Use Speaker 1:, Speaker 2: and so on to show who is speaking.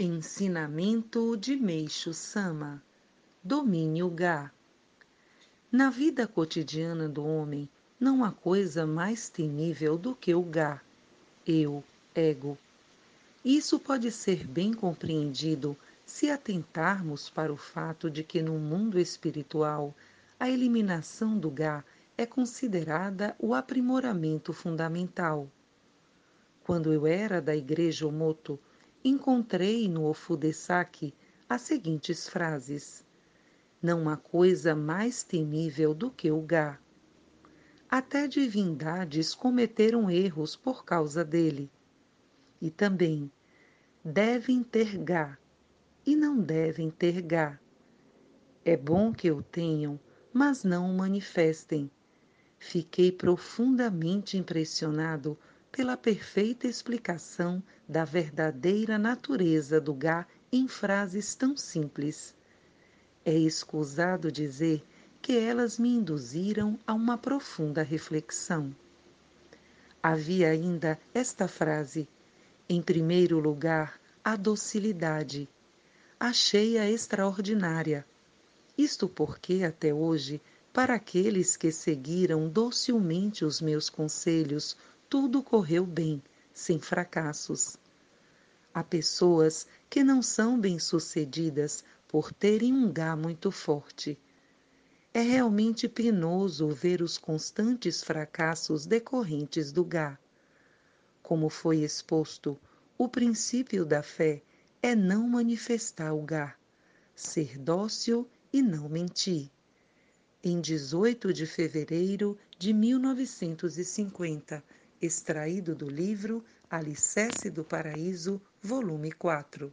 Speaker 1: Ensinamento de Meixo Sama Domínio Gá Na vida cotidiana do homem, não há coisa mais temível do que o Gá, eu, ego. Isso pode ser bem compreendido se atentarmos para o fato de que no mundo espiritual a eliminação do Gá é considerada o aprimoramento fundamental. Quando eu era da igreja Omoto, encontrei no Ofudesaki as seguintes frases: Não há coisa mais temível do que o Gá. Até divindades cometeram erros por causa dele. E também, devem ter Gá e não devem ter Gá. É bom que o tenham, mas não o manifestem. Fiquei profundamente impressionado pela perfeita explicação da verdadeira natureza do Gá em frases tão simples. É escusado dizer que elas me induziram a uma profunda reflexão. Havia ainda esta frase: em primeiro lugar, a docilidade. Achei-a extraordinária. Isto porque, até hoje, para aqueles que seguiram docilmente os meus conselhos, tudo correu bem, sem fracassos. Há pessoas que não são bem-sucedidas por terem um gá muito forte. É realmente penoso ver os constantes fracassos decorrentes do gá. Como foi exposto, o princípio da fé é não manifestar o gá, ser dócil e não mentir. Em 18 de fevereiro de 1950, extraído do livro Alicerce do Paraíso, volume 4.